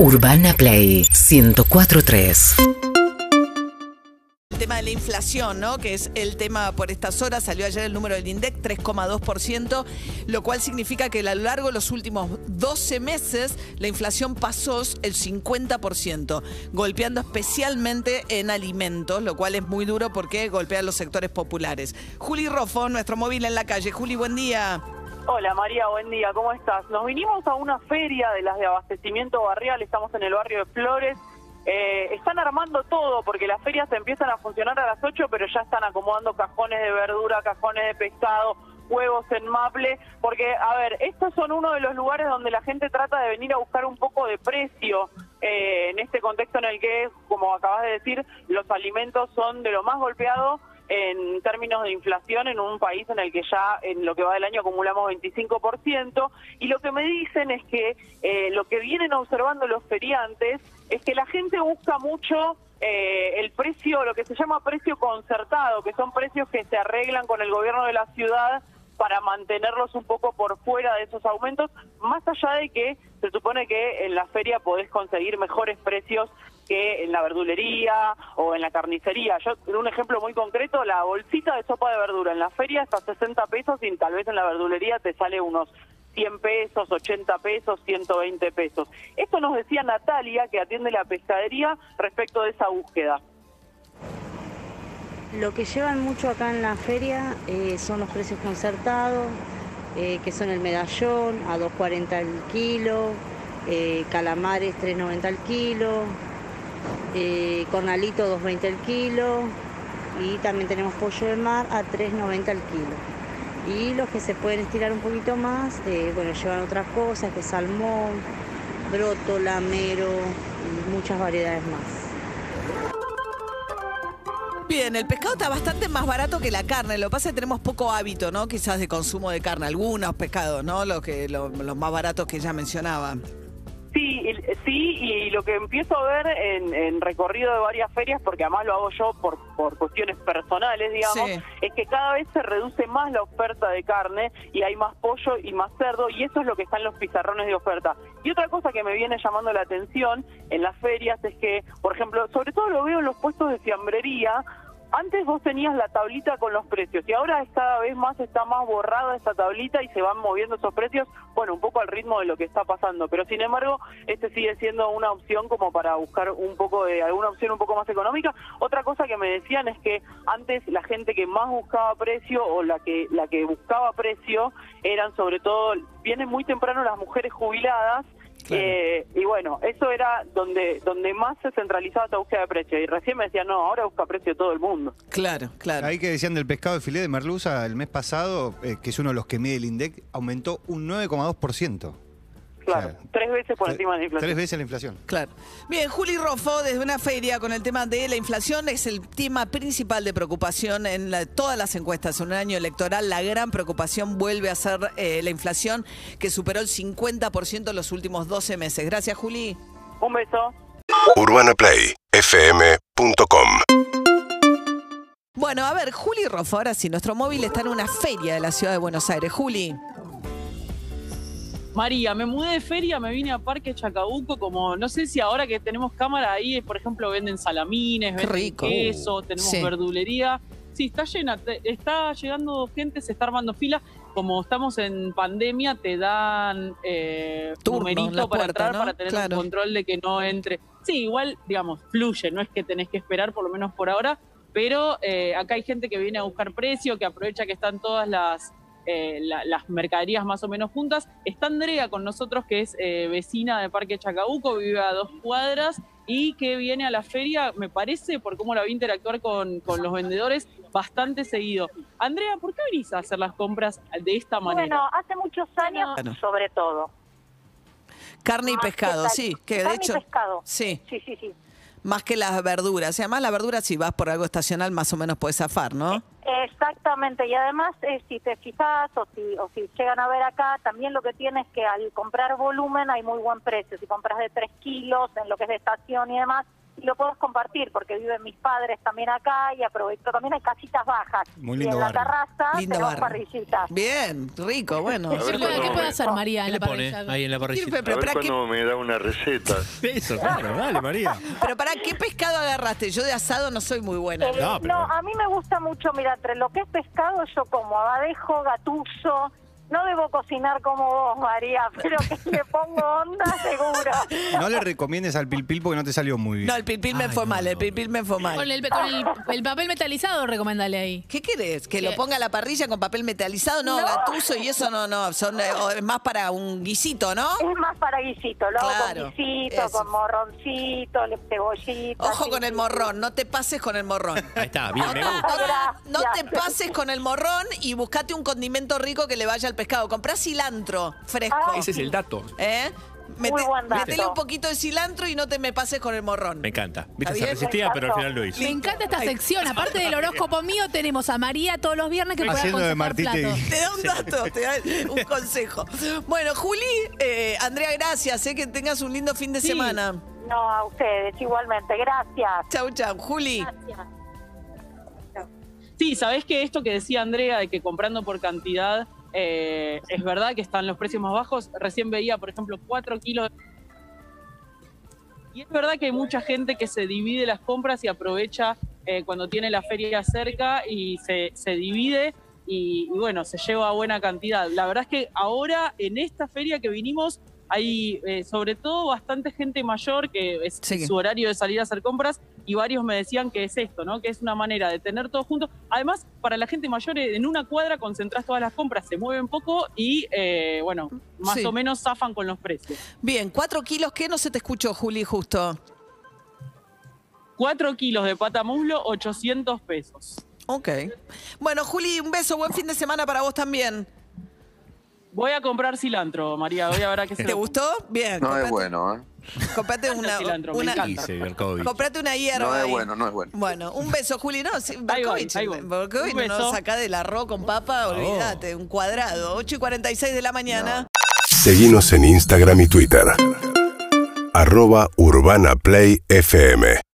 Urbana Play 1043. El tema de la inflación, ¿no? Que es el tema por estas horas. Salió ayer el número del INDEC, 3,2%, lo cual significa que a lo largo de los últimos 12 meses la inflación pasó el 50%, golpeando especialmente en alimentos, lo cual es muy duro porque golpea a los sectores populares. Juli Rofo, nuestro móvil en la calle. Juli, buen día. Hola María, buen día, ¿cómo estás? Nos vinimos a una feria de las de abastecimiento barrial, estamos en el barrio de Flores. Eh, están armando todo porque las ferias empiezan a funcionar a las 8, pero ya están acomodando cajones de verdura, cajones de pescado, huevos en maple, porque, a ver, estos son uno de los lugares donde la gente trata de venir a buscar un poco de precio eh, en este contexto en el que, como acabas de decir, los alimentos son de lo más golpeado en términos de inflación en un país en el que ya en lo que va del año acumulamos 25%, y lo que me dicen es que eh, lo que vienen observando los feriantes es que la gente busca mucho eh, el precio, lo que se llama precio concertado, que son precios que se arreglan con el gobierno de la ciudad para mantenerlos un poco por fuera de esos aumentos, más allá de que se supone que en la feria podés conseguir mejores precios que en la verdulería o en la carnicería. Yo, un ejemplo muy concreto, la bolsita de sopa de verdura en la feria está a 60 pesos y tal vez en la verdulería te sale unos 100 pesos, 80 pesos, 120 pesos. Esto nos decía Natalia, que atiende la pescadería, respecto de esa búsqueda. Lo que llevan mucho acá en la feria eh, son los precios concertados, eh, que son el medallón a 2.40 el kilo, eh, calamares 3.90 el kilo, cornalito 2.20 el kilo y también tenemos pollo de mar a 3.90 el kilo. Y los que se pueden estirar un poquito más, bueno, llevan otras cosas, que salmón, broto, lamero y muchas variedades más. Bien, el pescado está bastante más barato que la carne. Lo que pasa es que tenemos poco hábito, ¿no? Quizás de consumo de carne. Algunos pescados, ¿no? Los, que, los, más baratos que ya mencionaba. Sí, sí, y lo que empiezo a ver en, recorrido de varias ferias, porque además lo hago yo por, por cuestiones personales, digamos, es que cada vez se reduce más la oferta de carne y hay más pollo y más cerdo, y eso es lo que está en los pizarrones de oferta. Y otra cosa que me viene llamando la atención en las ferias es que, por ejemplo, sobre todo lo veo en los puestos de fiambrería, antes vos tenías la tablita con los precios y ahora cada vez más está más borrada esa tablita y se van moviendo esos precios, bueno, un poco al ritmo de lo que está pasando, pero sin embargo, este sigue siendo una opción como para buscar un poco de alguna opción un poco más económica. Otra cosa que me decían es que antes la gente que más buscaba precio o la que la que buscaba precio eran sobre todo vienen muy temprano las mujeres jubiladas eh, y bueno, eso era donde donde más se centralizaba esta búsqueda de precio. Y recién me decían, no, ahora busca precio todo el mundo. Claro, claro. Ahí que decían del pescado de filé de merluza el mes pasado, eh, que es uno de los que mide el INDEC, aumentó un 9,2%. Claro, tres veces por encima de la inflación. Tres veces la inflación. Claro. Bien, Juli Rofo, desde una feria con el tema de la inflación, es el tema principal de preocupación en todas las encuestas. En un año electoral, la gran preocupación vuelve a ser eh, la inflación, que superó el 50% en los últimos 12 meses. Gracias, Juli. Un beso. UrbanaPlayFM.com Bueno, a ver, Juli Rofo, ahora sí, nuestro móvil está en una feria de la ciudad de Buenos Aires. Juli. María, me mudé de feria, me vine a Parque Chacabuco, como no sé si ahora que tenemos cámara ahí, por ejemplo, venden salamines, venden queso, tenemos verdulería. Sí, está llena, está llegando gente, se está armando fila. Como estamos en pandemia, te dan eh, numerito para entrar, para tener un control de que no entre. Sí, igual, digamos, fluye, no es que tenés que esperar, por lo menos por ahora, pero eh, acá hay gente que viene a buscar precio, que aprovecha que están todas las eh, las mercaderías más o menos juntas. Está Andrea con nosotros, que es eh, vecina de Parque Chacabuco, vive a dos cuadras y que viene a la feria, me parece, por cómo la vi interactuar con, los vendedores, bastante seguido. Andrea, ¿por qué venís a hacer las compras de esta manera? Bueno, hace muchos años, sobre todo. Carne y pescado, sí. Que de hecho, y pescado. Sí. Sí, sí, sí. Más que las verduras. Y además la verdura, si vas por algo estacional, más o menos puedes zafar, ¿no? Exactamente, y además eh, si te fijas o si, o si llegan a ver acá, también lo que tienes es que al comprar volumen hay muy buen precio. Si compras de 3 kilos en lo que es de estación y demás, y lo puedes compartir porque viven mis padres también acá y aprovecho también hay casitas bajas. Muy y lindo en la terraza Lindo tenemos parrillitas. Bien, rico, bueno. Ver ¿Qué puede, qué hacer María ahí en la parrilla? Pero, A ver para qué, cuándo me da una receta. Eso, claro, dale, María. pero para qué pescado agarraste. Yo de asado no soy muy buena. El- No, no, a mí me gusta mucho, mira, entre lo que es pescado, yo como abadejo, gatuso. No debo cocinar como vos, María, pero que le pongo onda seguro. No le recomiendes al pilpil porque no te salió muy bien. No, el pilpil me fue mal, el pilpil me fue mal. Con, el, con el, el papel metalizado, recomendale ahí. ¿Qué querés? ¿Que lo ponga a la parrilla con papel metalizado? No, gatuso y eso no, no. Son eh, es más para un guisito, ¿no? Es más para guisito, lo hago Claro, con guisito, eso. con morroncito, le cebollita. Ojo con el morrón, no te pases con el morrón. Ahí está, bien, me No, gusta. no, no te pases con el morrón y buscate un condimento rico que le vaya al pescado. Comprá cilantro fresco. Ah, Ese es el dato. ¿Eh? Muy buen dato. Metele un poquito de cilantro y no te me pases con el morrón. Me encanta. Viste, ¿Está se bien? resistía, pero al final lo hizo. Me encanta esta sección. Aparte del horóscopo mío, tenemos a María todos los viernes que Haciendo de. Te da un dato, te da un consejo. Bueno, Juli, eh, Andrea, gracias. eh, que tengas un lindo fin de Sí. semana. No, a ustedes, igualmente. Gracias. Chau, chau. Juli. Gracias. Sí, sabés que esto que decía Andrea de que comprando por cantidad eh, es verdad que están los precios más bajos. Recién veía, por ejemplo, 4 kilos. Y es verdad que hay mucha gente que se divide las compras y aprovecha eh, cuando tiene la feria cerca y se, divide y, y bueno, se lleva buena cantidad. La verdad es que ahora en esta feria que vinimos hay eh, sobre todo bastante gente mayor que es Sí. su horario de salir a hacer compras y varios me decían que es esto, ¿no? Que es una manera de tener todo junto. Además, para la gente mayor, eh, en una cuadra concentrás todas las compras, se mueven poco y, eh, bueno, más Sí. o menos zafan con los precios. Bien, cuatro kilos, ¿qué no se te escuchó, Juli, justo? 4 kilos de pata muslo, 800 pesos. Ok. Bueno, Juli, un beso, buen fin de semana para vos también. Voy a comprar cilantro, María, voy a ver a qué se ¿Te lo- gustó? Bien. No es comprate- bueno, ¿eh? Comprate una, cilantro, me una- encanta. Dice Berkovich. comprate una hierba. No es ahí. bueno, no es bueno. Bueno, un beso, Juli. No, sí, voy, Berkovich, ahí voy. Berkovich Un no beso. saca del arroz con papa, olvídate, un cuadrado. 8 y 46 de la mañana. Seguinos en Instagram y Twitter. Arroba Urbana Play FM.